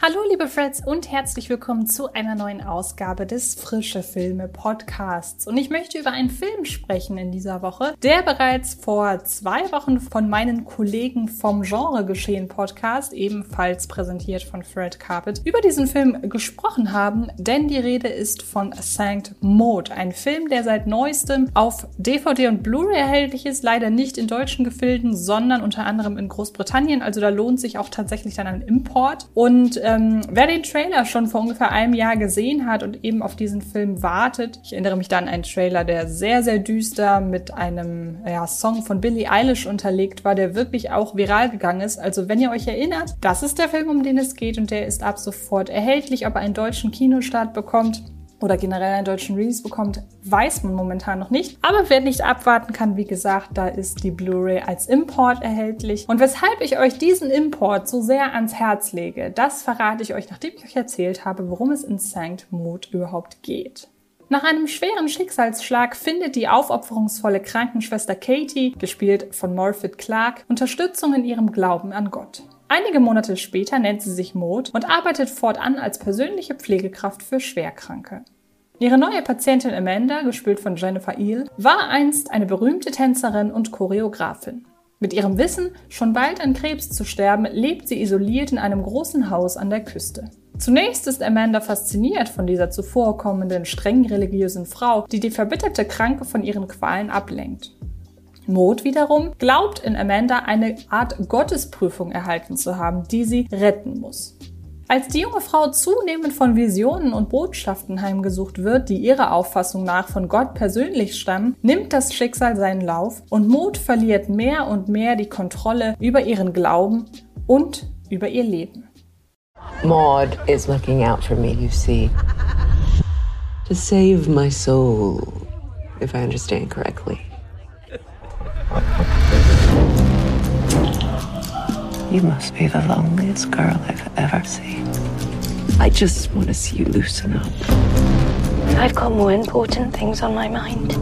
Hallo liebe Freds und herzlich willkommen zu einer neuen Ausgabe des Frische Filme Podcasts. Und ich möchte über einen Film sprechen in dieser Woche, der bereits vor zwei Wochen von meinen Kollegen vom Genre Geschehen Podcast, ebenfalls präsentiert von Fred Carpet, über diesen Film gesprochen haben, denn die Rede ist von Sankt Maud, ein Film, der seit neuestem auf DVD und Blu-ray erhältlich ist, leider nicht in deutschen Gefilden, sondern unter anderem in Großbritannien. Also da lohnt sich auch tatsächlich dann ein Import. Und ähm, wer den Trailer schon vor ungefähr einem Jahr gesehen hat und eben auf diesen Film wartet, ich erinnere mich da an einen Trailer, der sehr, sehr düster mit einem ja, Song von Billie Eilish unterlegt war, der wirklich auch viral gegangen ist. Also wenn ihr euch erinnert, das ist der Film, um den es geht und der ist ab sofort erhältlich. Ob er einen deutschen Kinostart bekommt, oder generell einen deutschen Release bekommt, weiß man momentan noch nicht. Aber wer nicht abwarten kann, wie gesagt, da ist die Blu-ray als Import erhältlich. Und weshalb ich euch diesen Import so sehr ans Herz lege, das verrate ich euch, nachdem ich euch erzählt habe, worum es in Sankt Mood überhaupt geht. Nach einem schweren Schicksalsschlag findet die aufopferungsvolle Krankenschwester Katie, gespielt von Morfitt Clark, Unterstützung in ihrem Glauben an Gott. Einige Monate später nennt sie sich Maud und arbeitet fortan als persönliche Pflegekraft für Schwerkranke. Ihre neue Patientin Amanda, gespielt von Jennifer Eel, war einst eine berühmte Tänzerin und Choreografin. Mit ihrem Wissen, schon bald an Krebs zu sterben, lebt sie isoliert in einem großen Haus an der Küste. Zunächst ist Amanda fasziniert von dieser zuvorkommenden, streng religiösen Frau, die die verbitterte Kranke von ihren Qualen ablenkt. Maud wiederum glaubt in Amanda eine Art Gottesprüfung erhalten zu haben, die sie retten muss. Als die junge Frau zunehmend von Visionen und Botschaften heimgesucht wird, die ihrer Auffassung nach von Gott persönlich stammen, nimmt das Schicksal seinen Lauf und Maud verliert mehr und mehr die Kontrolle über ihren Glauben und über ihr Leben. Maud is looking out for me, you see. To save my soul, if I understand correctly. You must be the loneliest girl I've ever seen. I just want to see you loosen up. I've got more important things on my mind.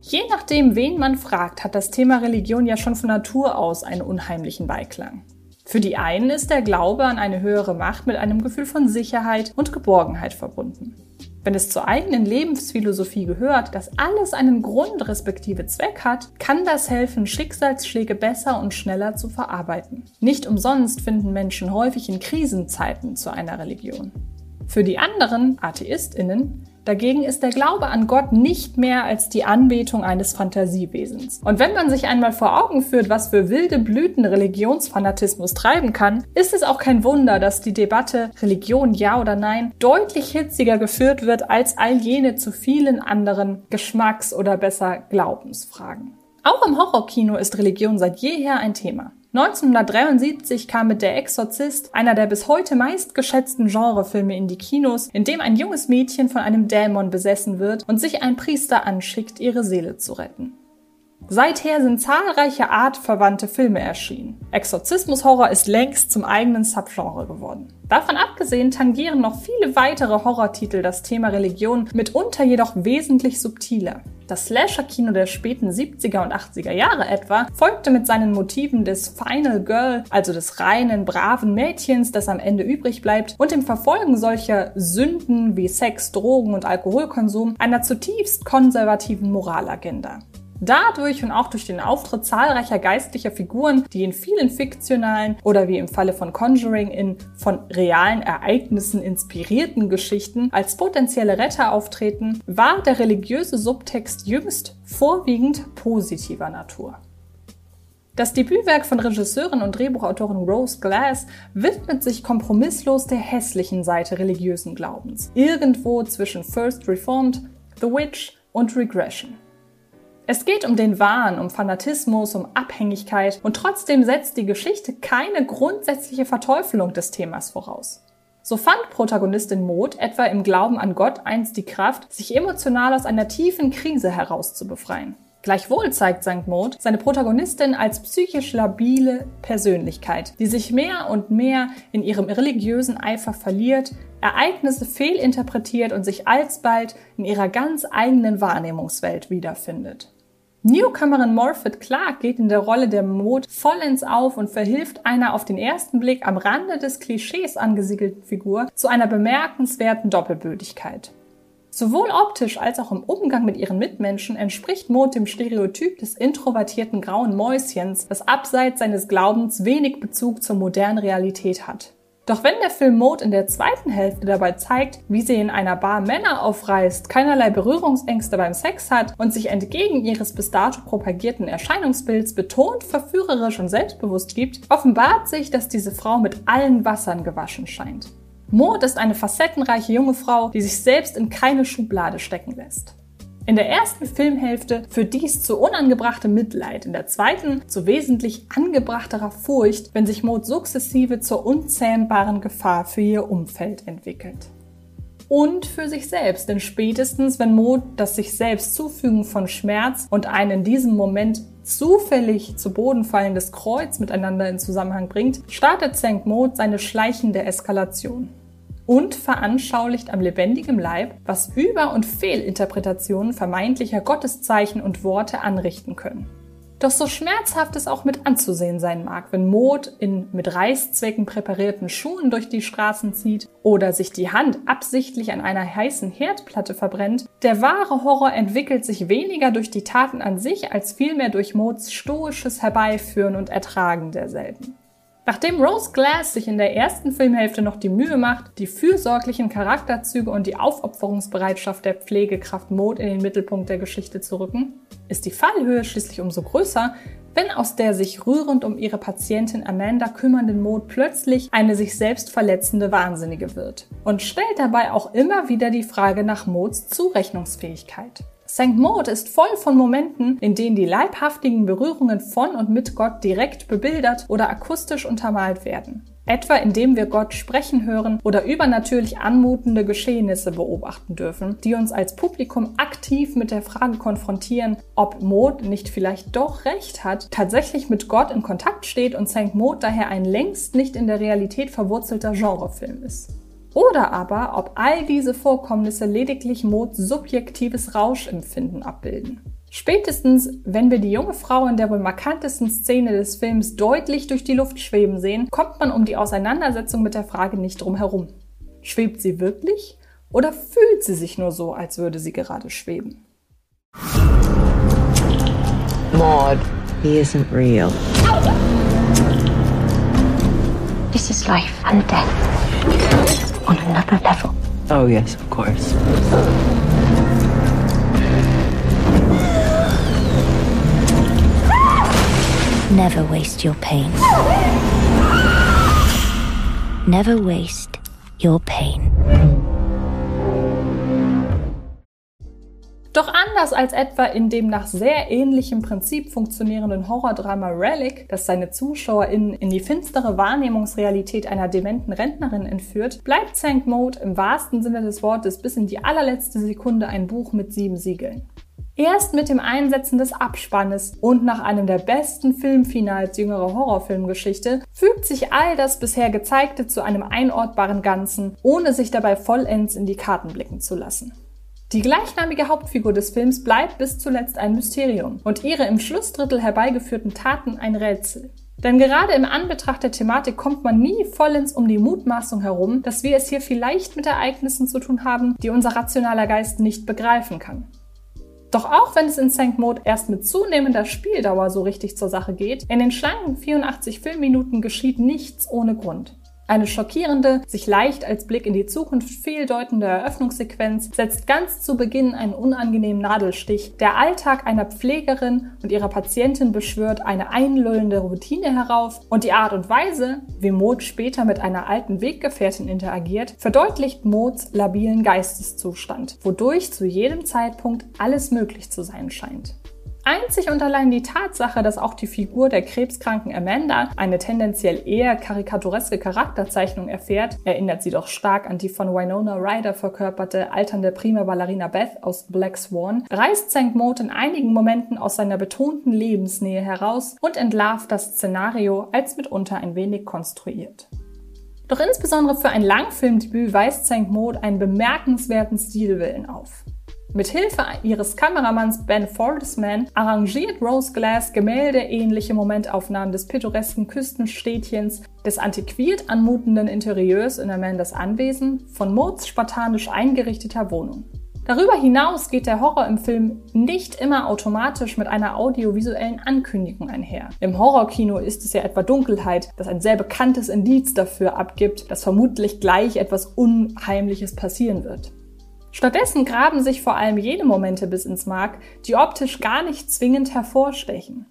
Je nachdem, wen man fragt, hat das Thema Religion ja schon von Natur aus einen unheimlichen Beiklang. Für die einen ist der Glaube an eine höhere Macht mit einem Gefühl von Sicherheit und Geborgenheit verbunden. Wenn es zur eigenen Lebensphilosophie gehört, dass alles einen Grund respektive Zweck hat, kann das helfen, Schicksalsschläge besser und schneller zu verarbeiten. Nicht umsonst finden Menschen häufig in Krisenzeiten zu einer Religion. Für die anderen, Atheistinnen, Dagegen ist der Glaube an Gott nicht mehr als die Anbetung eines Fantasiewesens. Und wenn man sich einmal vor Augen führt, was für wilde Blüten Religionsfanatismus treiben kann, ist es auch kein Wunder, dass die Debatte Religion ja oder nein deutlich hitziger geführt wird als all jene zu vielen anderen Geschmacks- oder besser Glaubensfragen. Auch im Horrorkino ist Religion seit jeher ein Thema. 1973 kam mit Der Exorzist, einer der bis heute meistgeschätzten Genrefilme, in die Kinos, in dem ein junges Mädchen von einem Dämon besessen wird und sich ein Priester anschickt, ihre Seele zu retten. Seither sind zahlreiche artverwandte Filme erschienen. Exorzismus-Horror ist längst zum eigenen Subgenre geworden. Davon abgesehen tangieren noch viele weitere Horrortitel das Thema Religion, mitunter jedoch wesentlich subtiler. Das Slasher-Kino der späten 70er und 80er Jahre etwa folgte mit seinen Motiven des Final Girl, also des reinen, braven Mädchens, das am Ende übrig bleibt, und dem Verfolgen solcher Sünden wie Sex, Drogen und Alkoholkonsum einer zutiefst konservativen Moralagenda. Dadurch und auch durch den Auftritt zahlreicher geistlicher Figuren, die in vielen fiktionalen oder wie im Falle von Conjuring in von realen Ereignissen inspirierten Geschichten als potenzielle Retter auftreten, war der religiöse Subtext jüngst vorwiegend positiver Natur. Das Debütwerk von Regisseurin und Drehbuchautorin Rose Glass widmet sich kompromisslos der hässlichen Seite religiösen Glaubens, irgendwo zwischen First Reformed, The Witch und Regression. Es geht um den Wahn, um Fanatismus, um Abhängigkeit und trotzdem setzt die Geschichte keine grundsätzliche Verteufelung des Themas voraus. So fand Protagonistin Maud etwa im Glauben an Gott einst die Kraft, sich emotional aus einer tiefen Krise herauszubefreien. Gleichwohl zeigt St. Maud seine Protagonistin als psychisch labile Persönlichkeit, die sich mehr und mehr in ihrem religiösen Eifer verliert, Ereignisse fehlinterpretiert und sich alsbald in ihrer ganz eigenen Wahrnehmungswelt wiederfindet. Newcomerin Morphet Clark geht in der Rolle der Maud vollends auf und verhilft einer auf den ersten Blick am Rande des Klischees angesiedelten Figur zu einer bemerkenswerten Doppelbödigkeit. Sowohl optisch als auch im Umgang mit ihren Mitmenschen entspricht Maud dem Stereotyp des introvertierten grauen Mäuschens, das abseits seines Glaubens wenig Bezug zur modernen Realität hat. Doch wenn der Film Maud in der zweiten Hälfte dabei zeigt, wie sie in einer Bar Männer aufreißt, keinerlei Berührungsängste beim Sex hat und sich entgegen ihres bis dato propagierten Erscheinungsbilds betont verführerisch und selbstbewusst gibt, offenbart sich, dass diese Frau mit allen Wassern gewaschen scheint. Maud ist eine facettenreiche junge Frau, die sich selbst in keine Schublade stecken lässt. In der ersten Filmhälfte führt dies zu unangebrachtem Mitleid, in der zweiten zu wesentlich angebrachterer Furcht, wenn sich Maud sukzessive zur unzähmbaren Gefahr für ihr Umfeld entwickelt. Und für sich selbst, denn spätestens, wenn Maud das sich selbst zufügen von Schmerz und ein in diesem Moment zufällig zu Boden fallendes Kreuz miteinander in Zusammenhang bringt, startet St. Maud seine schleichende Eskalation und veranschaulicht am lebendigen Leib, was Über- und Fehlinterpretationen vermeintlicher Gotteszeichen und Worte anrichten können. Doch so schmerzhaft es auch mit anzusehen sein mag, wenn Maud in mit Reißzwecken präparierten Schuhen durch die Straßen zieht oder sich die Hand absichtlich an einer heißen Herdplatte verbrennt, der wahre Horror entwickelt sich weniger durch die Taten an sich als vielmehr durch Mauds stoisches Herbeiführen und Ertragen derselben. Nachdem Rose Glass sich in der ersten Filmhälfte noch die Mühe macht, die fürsorglichen Charakterzüge und die Aufopferungsbereitschaft der Pflegekraft Maud in den Mittelpunkt der Geschichte zu rücken, ist die Fallhöhe schließlich umso größer, wenn aus der sich rührend um ihre Patientin Amanda kümmernden Maud plötzlich eine sich selbst verletzende Wahnsinnige wird und stellt dabei auch immer wieder die Frage nach Mauds Zurechnungsfähigkeit. St. Maud ist voll von Momenten, in denen die leibhaftigen Berührungen von und mit Gott direkt bebildert oder akustisch untermalt werden. Etwa indem wir Gott sprechen hören oder übernatürlich anmutende Geschehnisse beobachten dürfen, die uns als Publikum aktiv mit der Frage konfrontieren, ob Maud nicht vielleicht doch recht hat, tatsächlich mit Gott in Kontakt steht und St. Maud daher ein längst nicht in der Realität verwurzelter Genrefilm ist. Oder aber, ob all diese Vorkommnisse lediglich Mods subjektives Rauschempfinden abbilden. Spätestens, wenn wir die junge Frau in der wohl markantesten Szene des Films deutlich durch die Luft schweben sehen, kommt man um die Auseinandersetzung mit der Frage nicht drum herum. Schwebt sie wirklich oder fühlt sie sich nur so, als würde sie gerade schweben? Maud, he isn't real. This is life and death on another level. Oh, yes, of course. Never waste your pain. Never waste your pain. Doch anders als etwa in dem nach sehr ähnlichem Prinzip funktionierenden Horrordrama Relic, das seine ZuschauerInnen in die finstere Wahrnehmungsrealität einer dementen Rentnerin entführt, bleibt St. Maud im wahrsten Sinne des Wortes bis in die allerletzte Sekunde ein Buch mit sieben Siegeln. Erst mit dem Einsetzen des Abspannes und nach einem der besten Filmfinals jüngerer Horrorfilmgeschichte fügt sich all das bisher Gezeigte zu einem einortbaren Ganzen, ohne sich dabei vollends in die Karten blicken zu lassen. Die gleichnamige Hauptfigur des Films bleibt bis zuletzt ein Mysterium und ihre im Schlussdrittel herbeigeführten Taten ein Rätsel. Denn gerade im Anbetracht der Thematik kommt man nie vollends um die Mutmaßung herum, dass wir es hier vielleicht mit Ereignissen zu tun haben, die unser rationaler Geist nicht begreifen kann. Doch auch wenn es in St. Maud erst mit zunehmender Spieldauer so richtig zur Sache geht, in den schlanken 84 Filmminuten geschieht nichts ohne Grund. Eine schockierende, sich leicht als Blick in die Zukunft fehldeutende Eröffnungssequenz setzt ganz zu Beginn einen unangenehmen Nadelstich. Der Alltag einer Pflegerin und ihrer Patientin beschwört eine einlullende Routine herauf und die Art und Weise, wie Maud später mit einer alten Weggefährtin interagiert, verdeutlicht Mauds labilen Geisteszustand, wodurch zu jedem Zeitpunkt alles möglich zu sein scheint. Einzig und allein die Tatsache, dass auch die Figur der krebskranken Amanda eine tendenziell eher karikatureske Charakterzeichnung erfährt, erinnert sie doch stark an die von Winona Ryder verkörperte alternde Prima Ballerina Beth aus Black Swan, reißt St. Maud in einigen Momenten aus seiner betonten Lebensnähe heraus und entlarvt das Szenario als mitunter ein wenig konstruiert. Doch insbesondere für ein Langfilmdebüt weist St. Maud einen bemerkenswerten Stilwillen auf. Mit Hilfe ihres Kameramanns Ben Fordsman arrangiert Rose Glass gemäldeähnliche Momentaufnahmen des pittoresken Küstenstädtchens, des antiquiert anmutenden Interieurs in Amandas Anwesen, von Modes spartanisch eingerichteter Wohnung. Darüber hinaus geht der Horror im Film nicht immer automatisch mit einer audiovisuellen Ankündigung einher. Im Horrorkino ist es ja etwa Dunkelheit, das ein sehr bekanntes Indiz dafür abgibt, dass vermutlich gleich etwas Unheimliches passieren wird. Stattdessen graben sich vor allem jene Momente bis ins Mark, die optisch gar nicht zwingend hervorstechen.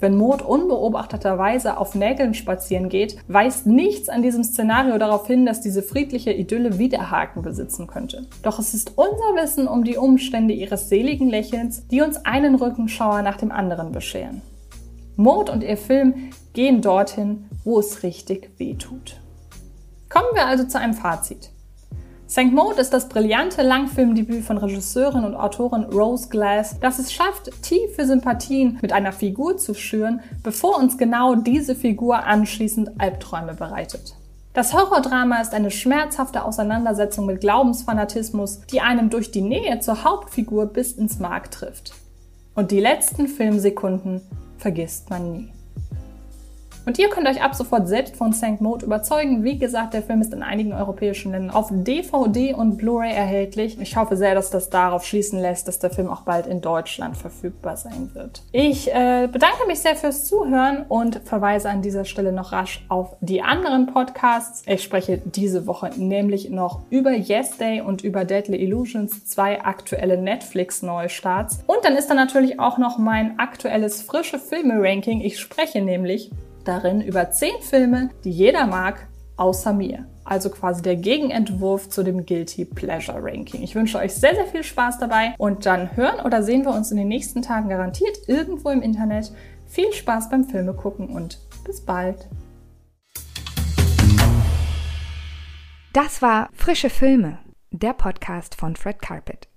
Wenn Maud unbeobachteterweise auf Nägeln spazieren geht, weist nichts an diesem Szenario darauf hin, dass diese friedliche Idylle Widerhaken besitzen könnte. Doch es ist unser Wissen um die Umstände ihres seligen Lächelns, die uns einen Rückenschauer nach dem anderen bescheren. Maud und ihr Film gehen dorthin, wo es richtig weh tut. Kommen wir also zu einem Fazit. St. Maud ist das brillante Langfilmdebüt von Regisseurin und Autorin Rose Glass, das es schafft, tiefe Sympathien mit einer Figur zu schüren, bevor uns genau diese Figur anschließend Albträume bereitet. Das Horrordrama ist eine schmerzhafte Auseinandersetzung mit Glaubensfanatismus, die einem durch die Nähe zur Hauptfigur bis ins Mark trifft. Und die letzten Filmsekunden vergisst man nie. Und ihr könnt euch ab sofort selbst von Sank Mode überzeugen. Wie gesagt, der Film ist in einigen europäischen Ländern auf DVD und Blu-ray erhältlich. Ich hoffe sehr, dass das darauf schließen lässt, dass der Film auch bald in Deutschland verfügbar sein wird. Ich äh, bedanke mich sehr fürs Zuhören und verweise an dieser Stelle noch rasch auf die anderen Podcasts. Ich spreche diese Woche nämlich noch über Yes Day und über Deadly Illusions, zwei aktuelle Netflix-Neustarts. Und dann ist da natürlich auch noch mein aktuelles frische Filme-Ranking. Ich spreche nämlich darin über zehn Filme, die jeder mag, außer mir. Also quasi der Gegenentwurf zu dem Guilty Pleasure Ranking. Ich wünsche euch sehr, sehr viel Spaß dabei und dann hören oder sehen wir uns in den nächsten Tagen garantiert irgendwo im Internet. Viel Spaß beim Filme gucken und bis bald. Das war Frische Filme, der Podcast von Fred Carpet.